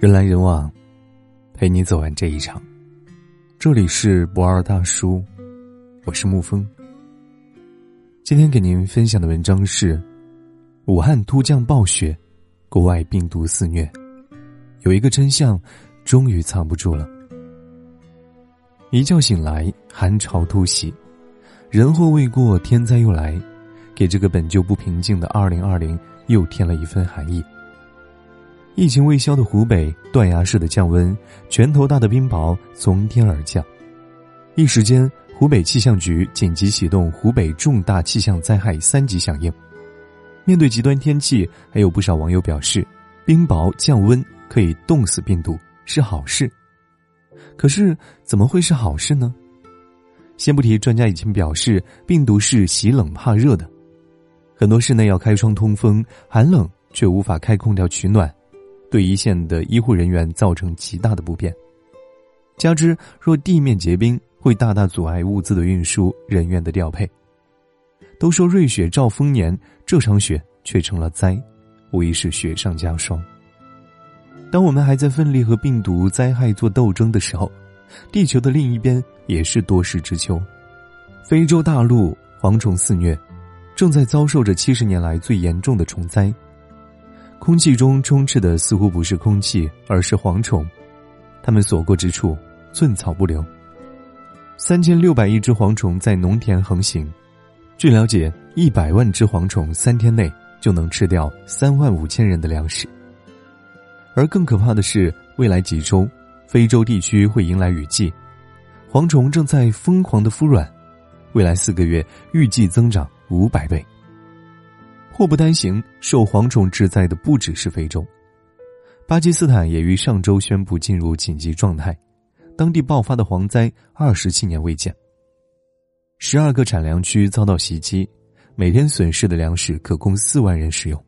人来人往，陪你走完这一场。这里是不二大叔，我是沐风。今天给您分享的文章是：武汉突降暴雪，国外病毒肆虐，有一个真相终于藏不住了。一觉醒来，寒潮突袭，人祸未过，天灾又来，给这个本就不平静的二零二零又添了一份寒意。疫情未消的湖北，断崖式的降温，拳头大的冰雹从天而降，一时间，湖北气象局紧急启动湖北重大气象灾害三级响应。面对极端天气，还有不少网友表示，冰雹降温可以冻死病毒是好事。可是，怎么会是好事呢？先不提专家已经表示，病毒是喜冷怕热的，很多室内要开窗通风，寒冷却无法开空调取暖。对一线的医护人员造成极大的不便，加之若地面结冰，会大大阻碍物资的运输、人员的调配。都说瑞雪兆丰年，这场雪却成了灾，无疑是雪上加霜。当我们还在奋力和病毒灾害做斗争的时候，地球的另一边也是多事之秋，非洲大陆蝗虫肆虐，正在遭受着七十年来最严重的虫灾。空气中充斥的似乎不是空气，而是蝗虫，它们所过之处寸草不留。三千六百亿只蝗虫在农田横行，据了解，一百万只蝗虫三天内就能吃掉三万五千人的粮食。而更可怕的是，未来几周，非洲地区会迎来雨季，蝗虫正在疯狂的孵卵，未来四个月预计增长五百倍。祸不单行，受蝗虫之灾的不只是非洲，巴基斯坦也于上周宣布进入紧急状态，当地爆发的蝗灾二十七年未见。十二个产粮区遭到袭击，每天损失的粮食可供四万人食用。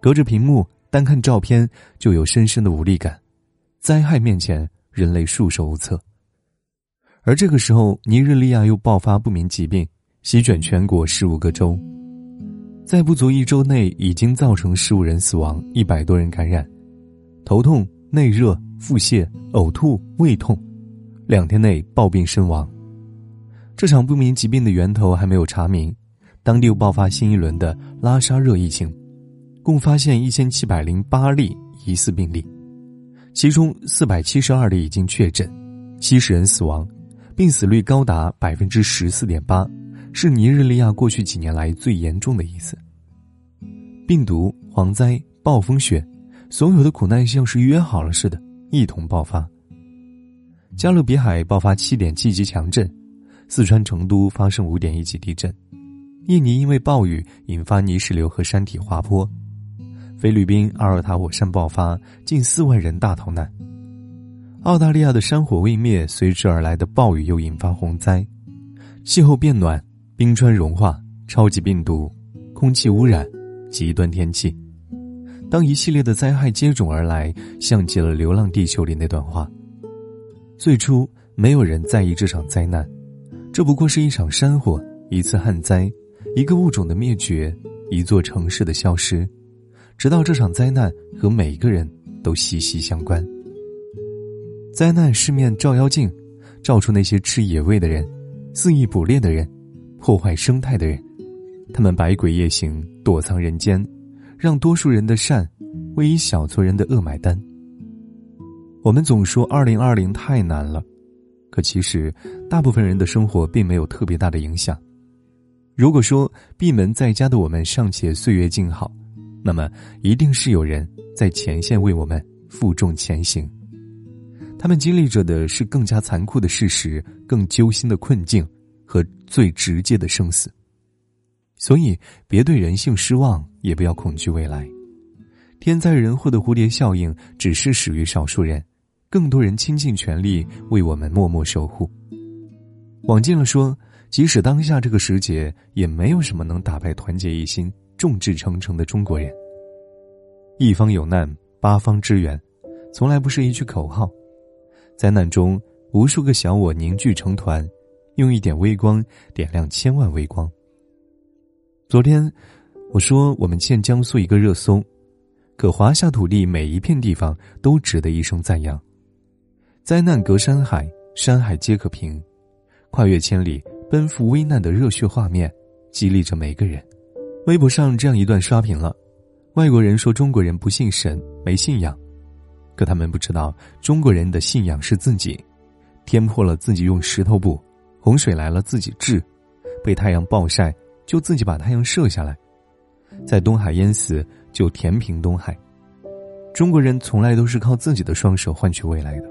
隔着屏幕单看照片就有深深的无力感，灾害面前人类束手无策。而这个时候，尼日利亚又爆发不明疾病，席卷全国十五个州。在不足一周内，已经造成十五人死亡，一百多人感染，头痛、内热、腹泻、呕吐、胃痛，两天内暴病身亡。这场不明疾病的源头还没有查明，当地又爆发新一轮的拉沙热疫情，共发现一千七百零八例疑似病例，其中四百七十二例已经确诊，七十人死亡，病死率高达百分之十四点八。是尼日利亚过去几年来最严重的一次。病毒、蝗灾、暴风雪，所有的苦难像是约好了似的，一同爆发。加勒比海爆发七点七级强震，四川成都发生五点一级地震，印尼因为暴雨引发泥石流和山体滑坡，菲律宾阿尔塔火山爆发，近四万人大逃难。澳大利亚的山火未灭，随之而来的暴雨又引发洪灾，气候变暖。冰川融化、超级病毒、空气污染、极端天气，当一系列的灾害接踵而来，像极了《流浪地球》里那段话。最初没有人在意这场灾难，这不过是一场山火、一次旱灾、一个物种的灭绝、一座城市的消失，直到这场灾难和每一个人都息息相关。灾难是面照妖镜，照出那些吃野味的人、肆意捕猎的人。破坏生态的人，他们百鬼夜行，躲藏人间，让多数人的善为一小撮人的恶买单。我们总说二零二零太难了，可其实大部分人的生活并没有特别大的影响。如果说闭门在家的我们尚且岁月静好，那么一定是有人在前线为我们负重前行。他们经历着的是更加残酷的事实，更揪心的困境。和最直接的生死，所以别对人性失望，也不要恐惧未来。天灾人祸的蝴蝶效应只是始于少数人，更多人倾尽全力为我们默默守护。往近了说，即使当下这个时节，也没有什么能打败团结一心、众志成城的中国人。一方有难，八方支援，从来不是一句口号。灾难中，无数个小我凝聚成团。用一点微光点亮千万微光。昨天我说我们欠江苏一个热搜，可华夏土地每一片地方都值得一声赞扬。灾难隔山海，山海皆可平。跨越千里，奔赴危难的热血画面，激励着每个人。微博上这样一段刷屏了：外国人说中国人不信神，没信仰，可他们不知道中国人的信仰是自己。天破了自己用石头补，洪水来了自己治，被太阳暴晒就自己把太阳射下来，在东海淹死就填平东海。中国人从来都是靠自己的双手换取未来的。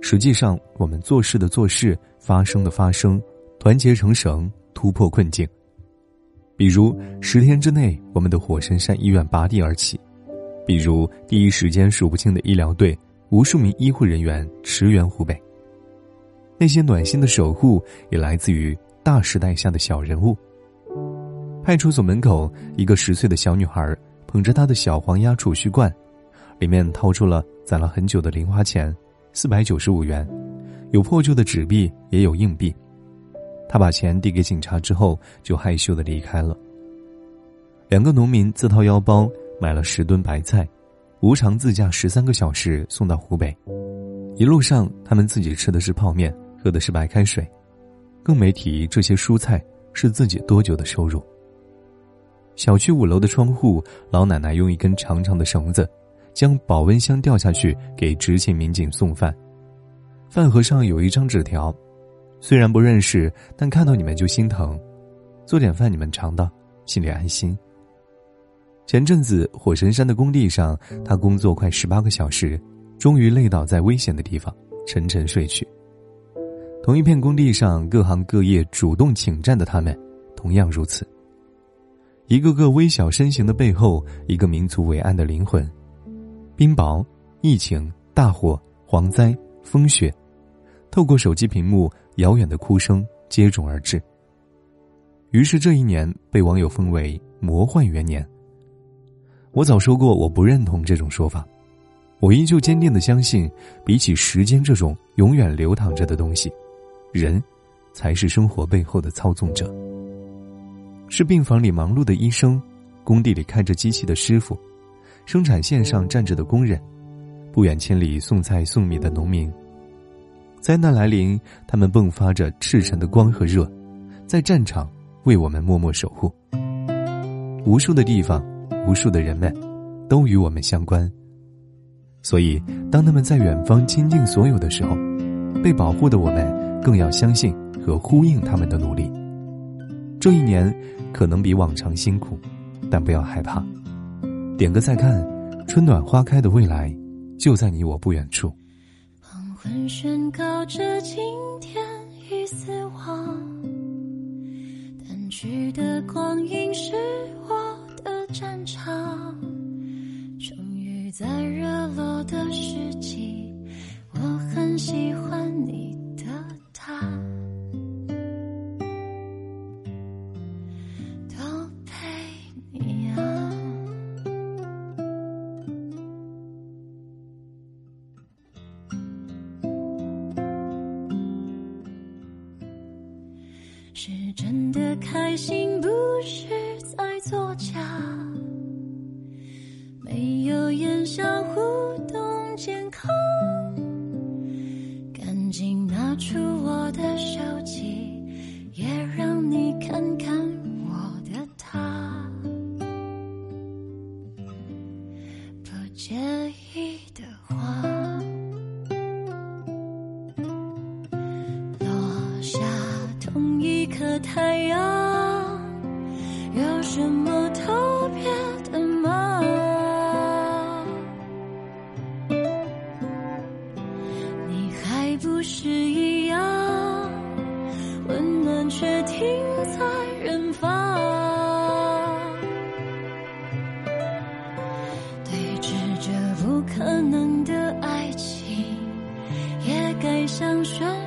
实际上，我们做事的做事，发生的发生，团结成绳，突破困境。比如十天之内，我们的火神山医院拔地而起；比如第一时间数不清的医疗队，无数名医护人员驰援湖北。那些暖心的守护，也来自于大时代下的小人物。派出所门口，一个十岁的小女孩捧着她的小黄鸭储蓄罐，里面掏出了攒了很久的零花钱，四百九十五元，有破旧的纸币，也有硬币。她把钱递给警察之后，就害羞的离开了。两个农民自掏腰包买了十吨白菜，无偿自驾十三个小时送到湖北，一路上他们自己吃的是泡面。喝的是白开水，更没提这些蔬菜是自己多久的收入。小区五楼的窗户，老奶奶用一根长长的绳子，将保温箱吊下去给执勤民警送饭。饭盒上有一张纸条，虽然不认识，但看到你们就心疼，做点饭你们尝到，心里安心。前阵子火神山的工地上，他工作快十八个小时，终于累倒在危险的地方，沉沉睡去。同一片工地上，各行各业主动请战的他们，同样如此。一个个微小身形的背后，一个民族伟岸的灵魂。冰雹、疫情、大火、蝗灾、风雪，透过手机屏幕，遥远的哭声接踵而至。于是这一年被网友封为“魔幻元年”。我早说过，我不认同这种说法。我依旧坚定的相信，比起时间这种永远流淌着的东西。人，才是生活背后的操纵者。是病房里忙碌的医生，工地里开着机器的师傅，生产线上站着的工人，不远千里送菜送米的农民。灾难来临，他们迸发着赤诚的光和热，在战场为我们默默守护。无数的地方，无数的人们，都与我们相关。所以，当他们在远方倾尽所有的时候，被保护的我们。更要相信和呼应他们的努力。这一年可能比往常辛苦，但不要害怕。点个再看，春暖花开的未来就在你我不远处。黄昏宣告着今天已死亡，淡去的光阴是我的战场。终于在热络的时机，我很喜欢你。该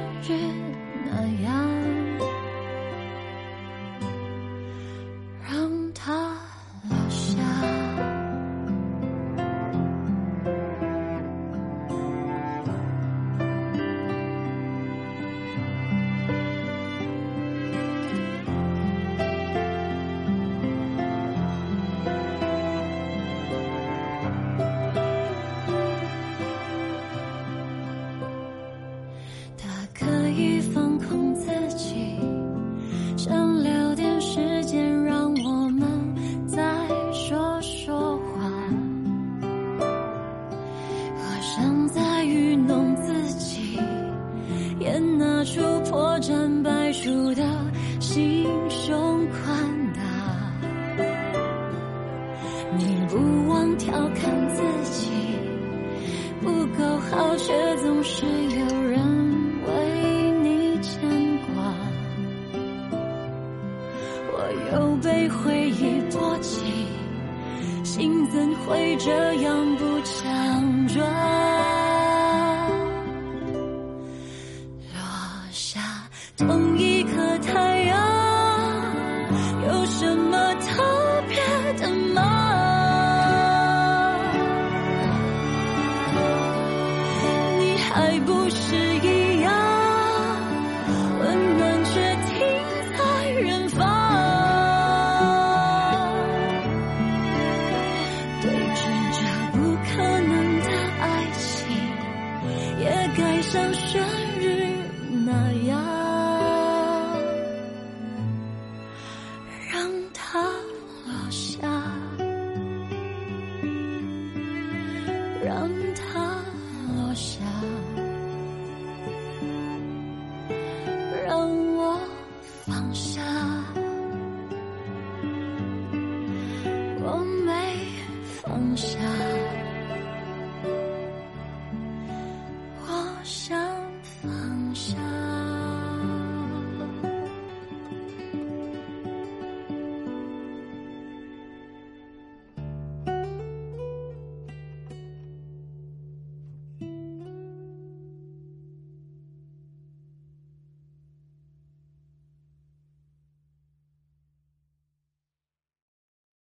心怎会这样不强壮。落下同一颗太阳，有什么特别的吗？你还不是